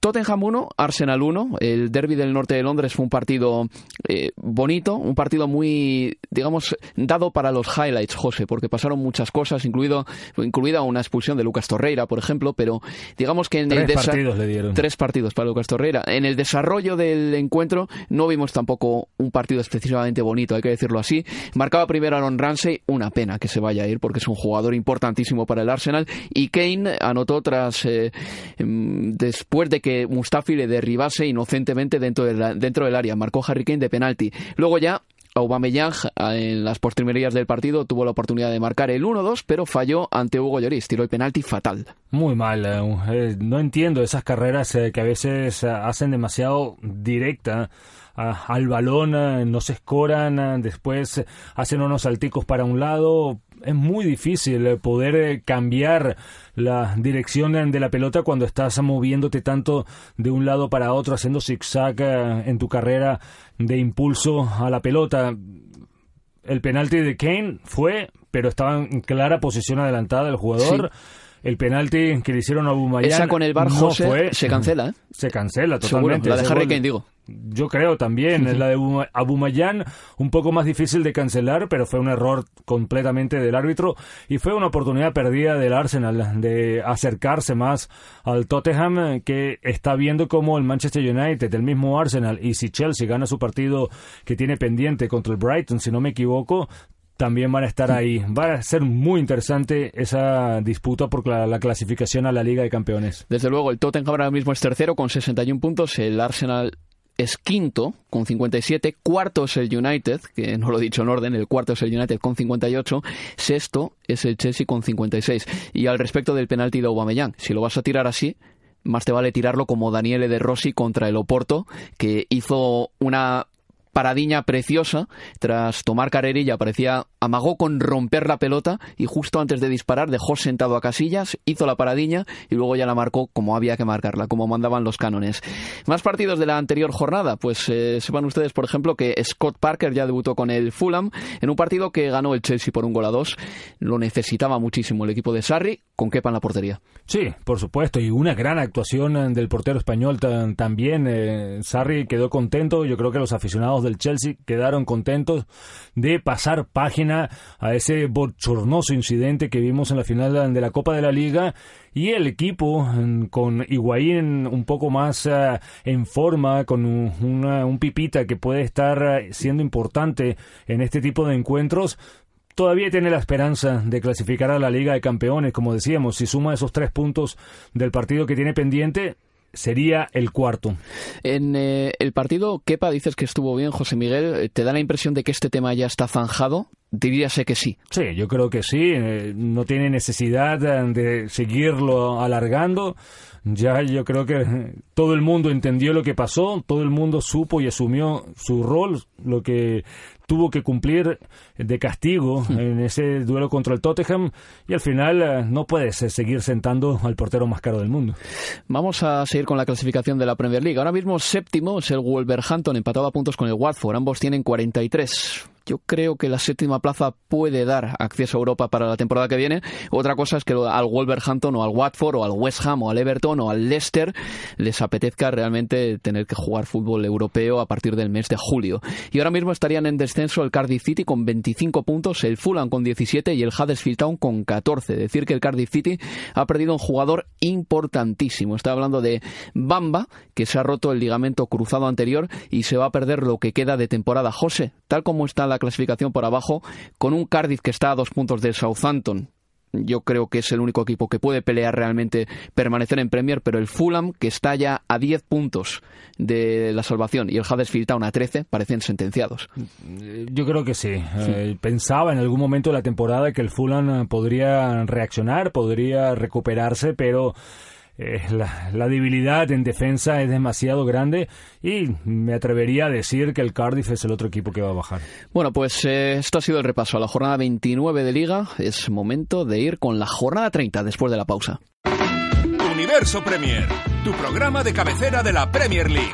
Tottenham 1, Arsenal 1. El derby del norte de Londres fue un partido eh, bonito, un partido muy, digamos, dado para los highlights, José, porque pasaron muchas cosas, incluido, incluida una expulsión de Lucas Torreira, por ejemplo, pero digamos que en tres el partidos le dieron. Tres partidos para Lucas Torreira. En el desarrollo del encuentro no vimos tampoco un partido excesivamente bonito, hay que decirlo así. Marcaba primero Aaron Ramsey, una pena que se vaya a ir porque es un jugador importantísimo para el Arsenal. Y Kane anotó tras eh, em, después de que Mustafi le derribase inocentemente dentro, de la- dentro del área. Marcó Harry Kane de penalti. Luego ya Aubameyang en las postrimerías del partido tuvo la oportunidad de marcar el 1-2, pero falló ante Hugo Lloris. Tiró el penalti fatal. Muy mal. eh, eh, no entiendo esas carreras eh, que a veces eh, hacen demasiado directa ah, al balón, eh, no se escoran, eh, después hacen unos salticos para un lado. Es muy difícil eh, poder cambiar la dirección de la pelota cuando estás moviéndote tanto de un lado para otro, haciendo zigzag en tu carrera de impulso a la pelota. El penalti de Kane fue, pero estaba en clara posición adelantada del jugador. El penalti que le hicieron a Bumayán Esa con el VAR, no José, fue. se cancela, ¿eh? Se cancela Seguro, totalmente. la de Harry. Kane, digo. Yo creo también. La de Abuma- Abumayán, un poco más difícil de cancelar, pero fue un error completamente del árbitro y fue una oportunidad perdida del Arsenal de acercarse más al Tottenham, que está viendo como el Manchester United, el mismo Arsenal, y si Chelsea gana su partido que tiene pendiente contra el Brighton, si no me equivoco, también van a estar ahí. Va a ser muy interesante esa disputa por la, la clasificación a la Liga de Campeones. Desde luego, el Tottenham ahora mismo es tercero con 61 puntos, el Arsenal es quinto con 57, cuarto es el United, que no lo he dicho en orden, el cuarto es el United con 58, sexto es el Chelsea con 56. Y al respecto del penalti de Aubameyang, si lo vas a tirar así, más te vale tirarlo como Daniele De Rossi contra el Oporto, que hizo una paradiña preciosa tras tomar carrerilla parecía amagó con romper la pelota y justo antes de disparar dejó sentado a Casillas hizo la paradiña y luego ya la marcó como había que marcarla como mandaban los cánones. Más partidos de la anterior jornada pues eh, sepan ustedes por ejemplo que Scott Parker ya debutó con el Fulham en un partido que ganó el Chelsea por un gol a dos. Lo necesitaba muchísimo el equipo de Sarri con en la portería Sí, por supuesto, y una gran actuación eh, del portero español también. eh, Sarri quedó contento, yo creo que los aficionados del Chelsea quedaron contentos de pasar página a ese bochornoso incidente que vimos en la final de la Copa de la Liga y el equipo mm, con Higuaín un poco más eh, en forma, con un, una- un pipita que puede estar eh, siendo importante en este tipo de encuentros, todavía tiene la esperanza de clasificar a la Liga de Campeones, como decíamos, si suma esos tres puntos del partido que tiene pendiente, sería el cuarto. En eh, el partido, Kepa, dices que estuvo bien, José Miguel. eh, ¿Te da la impresión de que este tema ya está zanjado? Diríase que sí. Sí, yo creo que sí, eh, no tiene necesidad de seguirlo alargando. Ya yo creo que todo el mundo entendió lo que pasó, todo el mundo supo y asumió su rol, lo que tuvo que cumplir de castigo en ese duelo contra el Tottenham y al final eh, no puedes seguir sentando al portero más caro del mundo. Vamos a seguir con la clasificación de la Premier League. Ahora mismo séptimo es el Wolverhampton, empatado a puntos con el Watford. Ambos tienen 43. Yo creo que la séptima plaza puede dar acceso a Europa para la temporada que viene. Otra cosa es que al Wolverhampton o al Watford o al West Ham o al Everton o al Leicester les apetezca realmente tener que jugar fútbol europeo a partir del mes de julio. Y ahora mismo estarían en descenso el Cardiff City con 25 puntos, el Fulham con 17 y el Huddersfield Town con 14. Decir que el Cardiff City ha perdido un jugador importantísimo. Está hablando de Bamba, que se ha roto el ligamento cruzado anterior y se va a perder lo que queda de temporada. José, tal como está clasificación por abajo, con un Cardiff que está a dos puntos del Southampton. Yo creo que es el único equipo que puede pelear realmente permanecer en Premier, pero el Fulham, que está ya a 10 puntos de la salvación, y el Huddersfield Town a 13, parecen sentenciados. Eh, Yo creo que sí. Eh, pensaba en algún momento de la temporada que el Fulham eh, podría reaccionar, podría recuperarse, pero eh, la, debilidad en defensa es demasiado grande y me atrevería a decir que el Cardiff es el otro equipo que va a bajar. Bueno, pues eh, esto ha sido el repaso a la jornada 29 de liga. Es momento de ir con la jornada 30 después de la pausa. Universo Premier, tu programa de cabecera de la Premier League.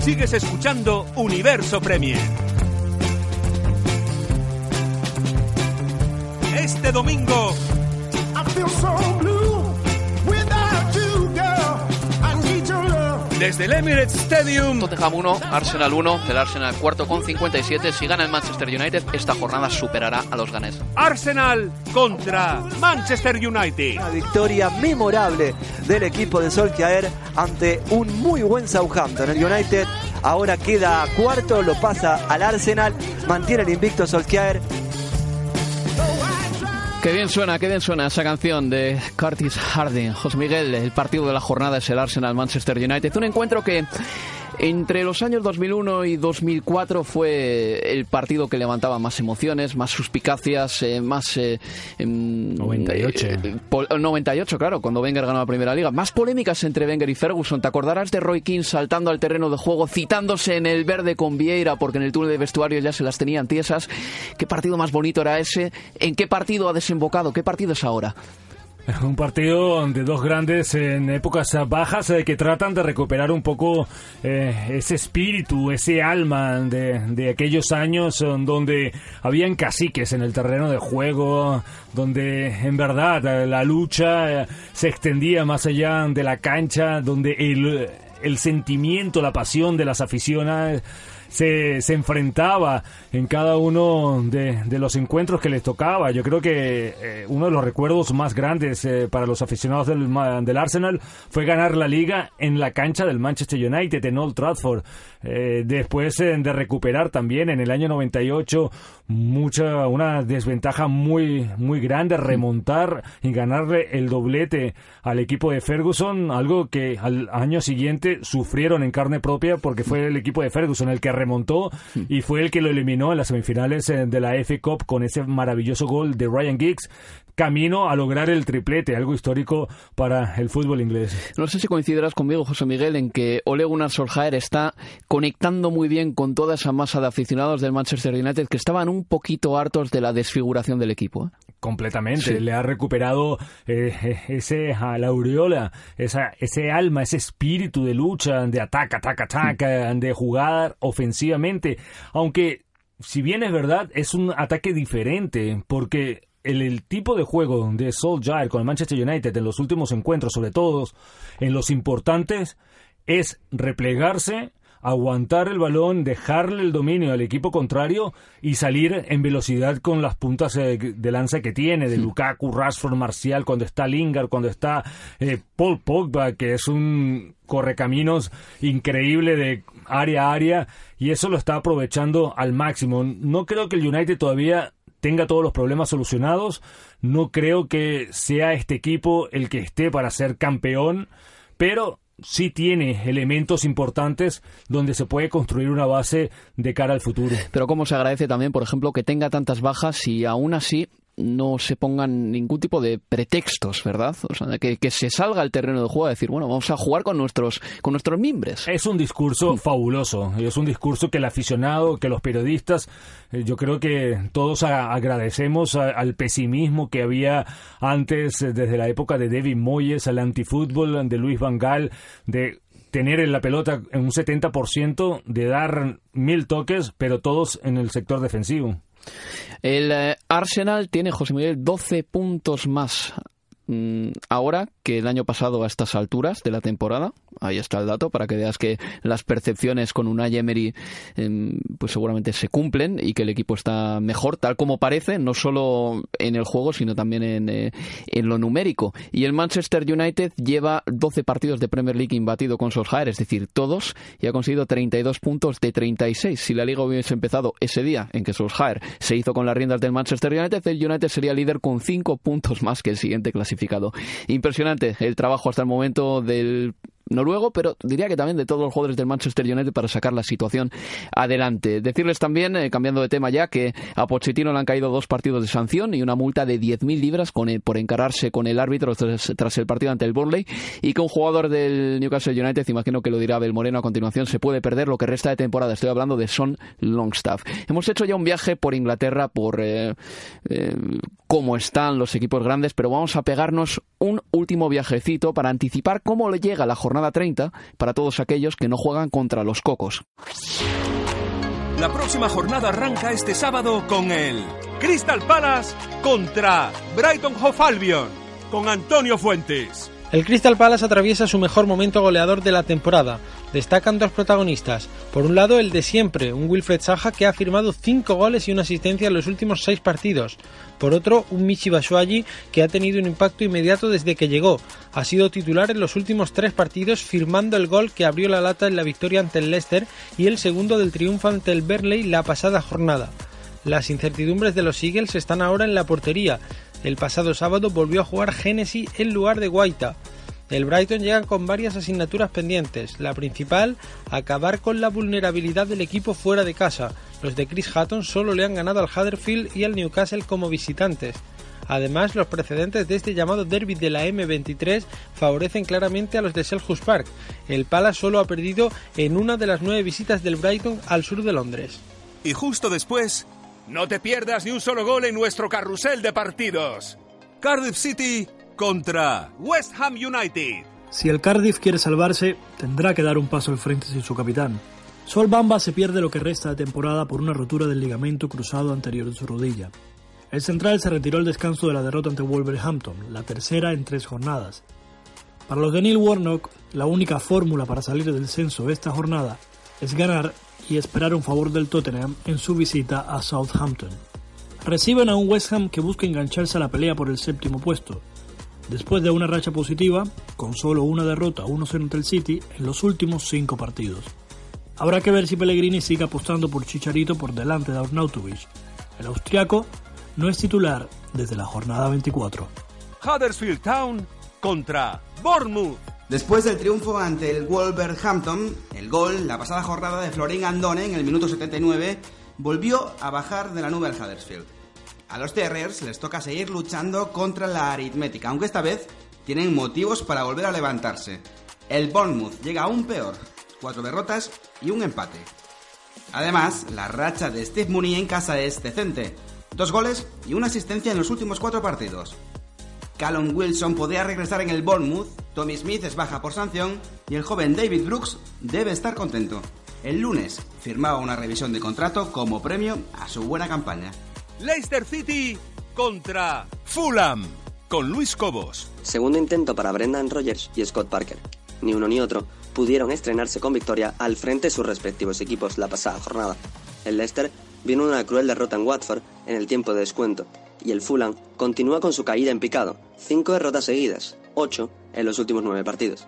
Sigues escuchando Universo Premier. Este domingo desde el Emirates Stadium. Tottenham 1, Arsenal 1, el Arsenal cuarto con 57. Si gana el Manchester United, esta jornada superará a los ganes. Arsenal contra Manchester United. Una victoria memorable del equipo de Solskjaer ante un muy buen Southampton. El United ahora queda cuarto, lo pasa al Arsenal, mantiene el invicto Solskjaer Qué bien suena, qué bien suena esa canción de Curtis Harding. José Miguel, el partido de la jornada es el Arsenal Manchester United. Un encuentro que entre los años 2001 y 2004 fue el partido que levantaba más emociones, más suspicacias, eh, más... 98. Eh, 98, eh, claro, cuando Wenger ganó la Primera Liga. Más polémicas entre Wenger y Ferguson. ¿Te acordarás de Roy King saltando al terreno de juego, citándose en el verde con Vieira porque en el túnel de vestuario ya se las tenían tiesas? ¿Qué partido más bonito era ese? ¿En qué partido ha desembocado? ¿Qué partido es ahora? Un partido de dos grandes en épocas bajas eh, que tratan de recuperar un poco eh, ese espíritu, ese alma de, de, aquellos años donde habían caciques en el terreno de juego, donde en verdad la lucha eh, se extendía más allá de la cancha, donde el, el sentimiento, la pasión de las aficiones se, se enfrentaba en cada uno de, de, los encuentros que les tocaba. Yo creo que eh, uno de los recuerdos más grandes eh, para los aficionados del, del, Arsenal fue ganar la liga en la cancha del Manchester United en Old Trafford. Eh, después de recuperar también en el año 98 mucha una desventaja muy muy grande remontar y ganarle el doblete al equipo de Ferguson algo que al año siguiente sufrieron en carne propia porque fue el equipo de Ferguson el que remontó y fue el que lo eliminó en las semifinales eh, de la FA Cup con ese maravilloso gol de Ryan Giggs camino a lograr el triplete, algo histórico para el fútbol inglés. No sé si coincidirás conmigo, José Miguel, en que Ole Gunnar Solskjaer está conectando muy bien con toda esa masa de aficionados del Manchester United que estaban un poquito hartos de la desfiguración del equipo. ¿eh? Completamente, le ha recuperado eh, ese a la aureola, esa, ese alma, ese espíritu de lucha, de ataca, ataca, ataca, de jugar ofensivamente, aunque si bien es verdad, es un ataque diferente, porque el, tipo de juego de Solskjaer con el Manchester United en los últimos encuentros, sobre todo en los importantes, es replegarse, aguantar el balón, dejarle el dominio al equipo contrario y salir en velocidad con las puntas eh, de lanza que tiene, de Lukaku, Rashford, Marcial, cuando está Lingard, cuando está eh, Paul Pogba, que es un correcaminos increíble de área a área, y eso lo está aprovechando al máximo. No creo que el United todavía tenga todos los problemas solucionados. No creo que sea este equipo el que esté para ser campeón, pero sí tiene elementos importantes donde se puede construir una base de cara al futuro. Pero cómo se agradece también, por ejemplo, que tenga tantas bajas y aún así no se pongan ningún tipo de pretextos, ¿verdad? O sea, que, que, se salga al terreno de juego a decir, bueno, vamos a jugar con nuestros, con nuestros mimbres. Es un discurso fabuloso, y es un discurso que el aficionado, que los periodistas, eh, yo creo que todos agradecemos al pesimismo que había antes, eh, desde la época de David Moyes, al antifútbol de Luis Van Gaal, de tener en la pelota en un 70%, de dar mil toques, pero todos en el sector defensivo. El eh, Arsenal tiene, José Miguel, 12 puntos más ahora que el año pasado a estas alturas de la temporada. Ahí está el dato para que veas que las percepciones con Unai Emery em, pues seguramente se cumplen y que el equipo está mejor tal como parece, no solo en el juego sino también en, eh, en lo numérico. Y el Manchester United lleva 12 partidos de Premier League imbatido con Solskjaer, es decir, todos y ha conseguido 32 puntos de 36. Si la liga hubiese empezado ese día en que Solskjaer se hizo con las riendas del Manchester United, el United sería líder con 5 puntos más que el siguiente clasificado. Impresionante el trabajo hasta el momento del noruego, pero diría que también de todos los jugadores del Manchester United para sacar la situación adelante. Decirles también, eh, cambiando de tema ya, que a Pochettino le han caído dos partidos de sanción y una multa de 10.000 libras con por encararse con el árbitro tras, el partido ante el Burnley y que un jugador del Newcastle United, imagino que lo dirá Abel Moreno a continuación, se puede perder lo que resta de temporada. Estoy hablando de Son Longstaff. Hemos hecho ya un viaje por Inglaterra, por eh, eh, cómo están los equipos grandes, pero vamos a pegarnos un último viajecito para anticipar cómo le llega la jornada 30 para todos aquellos que no juegan contra los cocos. La próxima jornada arranca este sábado con el Crystal Palace contra Brighton Hove Albion con Antonio Fuentes. El Crystal Palace atraviesa su mejor momento goleador de la temporada. Destacan dos protagonistas. Por un lado, el de siempre, un Wilfred Saja que ha firmado 5 goles y una asistencia en los últimos 6 partidos. Por otro, un Michi Bashuagi que ha tenido un impacto inmediato desde que llegó. Ha sido titular en los últimos 3 partidos, firmando el gol que abrió la lata en la victoria ante el Leicester y el segundo del triunfo ante el Burnley la pasada jornada. Las incertidumbres de los Eagles están ahora en la portería. El pasado sábado volvió a jugar Genesis en lugar de Guaita. El Brighton llega con varias asignaturas pendientes. La principal, acabar con la vulnerabilidad del equipo fuera de casa. Los de Chris Hatton solo le han ganado al Huddersfield y al Newcastle como visitantes. Además, los precedentes de este llamado derby de la M23 favorecen claramente a los de Selhurst Park. El Palace solo ha perdido en una de las nueve visitas del Brighton al sur de Londres. Y justo después, no te pierdas ni un solo gol en nuestro carrusel de partidos. Cardiff City contra West Ham United. Si el Cardiff quiere salvarse, tendrá que dar un paso al frente sin su capitán. Sol Bamba se pierde lo que resta de temporada por una rotura del ligamento cruzado anterior de su rodilla. El central se retiró al descanso de la derrota ante Wolverhampton, la tercera en tres jornadas. Para los de Neil Warnock, la única fórmula para salir del censo esta jornada es ganar y esperar un favor del Tottenham en su visita a Southampton. Reciben a un West Ham que busca engancharse a la pelea por el séptimo puesto, después de una racha positiva, con solo una derrota 1-0 ante el City en los últimos cinco partidos. Habrá que ver si Pellegrini sigue apostando por Chicharito por delante de Arnautovic. El austriaco no es titular desde la jornada 24. Huddersfield Town contra Bournemouth. Después del triunfo ante el Wolverhampton, el gol, la pasada jornada de Florin Andone en el minuto 79, volvió a bajar de la nube al Huddersfield. A los Terriers les toca seguir luchando contra la aritmética, aunque esta vez tienen motivos para volver a levantarse. El Bournemouth llega aún peor, cuatro derrotas y un empate. Además, la racha de Steve Mooney en casa es decente, dos goles y una asistencia en los últimos cuatro partidos. Callum Wilson podría regresar en el Bournemouth, Tommy Smith es baja por sanción y el joven David Brooks debe estar contento. El lunes firmaba una revisión de contrato como premio a su buena campaña. Leicester City contra Fulham con Luis Cobos. Segundo intento para Brendan Rogers y Scott Parker. Ni uno ni otro pudieron estrenarse con victoria al frente de sus respectivos equipos la pasada jornada. El Leicester vino una cruel derrota en Watford en el tiempo de descuento y el Fulham continúa con su caída en picado, cinco derrotas seguidas, ocho en los últimos nueve partidos.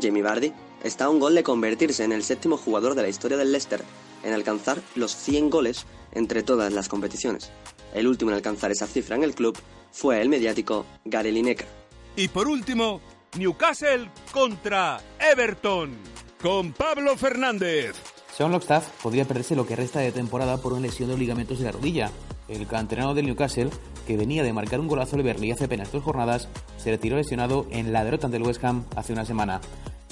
Jamie Vardy está a un gol de convertirse en el séptimo jugador de la historia del Leicester en alcanzar los 100 goles entre todas las competiciones. El último en alcanzar esa cifra en el club fue el mediático Gary Lineker. Y por último, Newcastle contra Everton con Pablo Fernández. Sean Lockstaff podría perderse lo que resta de temporada por una lesión de los ligamentos de la rodilla. El canterano del Newcastle, que venía de marcar un golazo de Berlín hace apenas dos jornadas, se retiró lesionado en la derrota ante el West Ham hace una semana.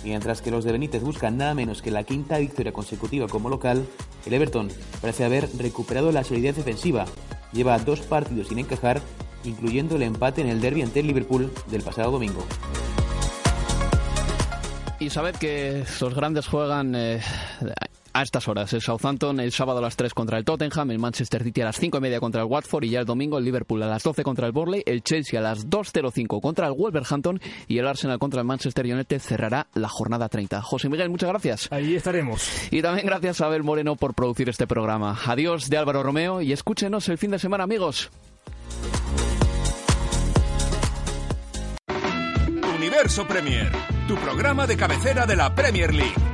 Mientras que los de Benítez buscan nada menos que la quinta victoria consecutiva como local, el Everton parece haber recuperado la solidez defensiva. Lleva dos partidos sin encajar, incluyendo el empate en el derby ante el Liverpool del pasado domingo. Y sabed que los grandes juegan eh, a estas horas. El Southampton el sábado a las 3 contra el Tottenham, el Manchester City a las 5 y media contra el Watford y ya el domingo el Liverpool a las 12 contra el Borley, el Chelsea a las 2.05 contra el Wolverhampton y el Arsenal contra el Manchester United cerrará la jornada 30. José Miguel, muchas gracias. Ahí estaremos. Y también gracias a Abel Moreno por producir este programa. Adiós de Álvaro Romeo y escúchenos el fin de semana, amigos. Universo Premier, tu programa de cabecera de la Premier League.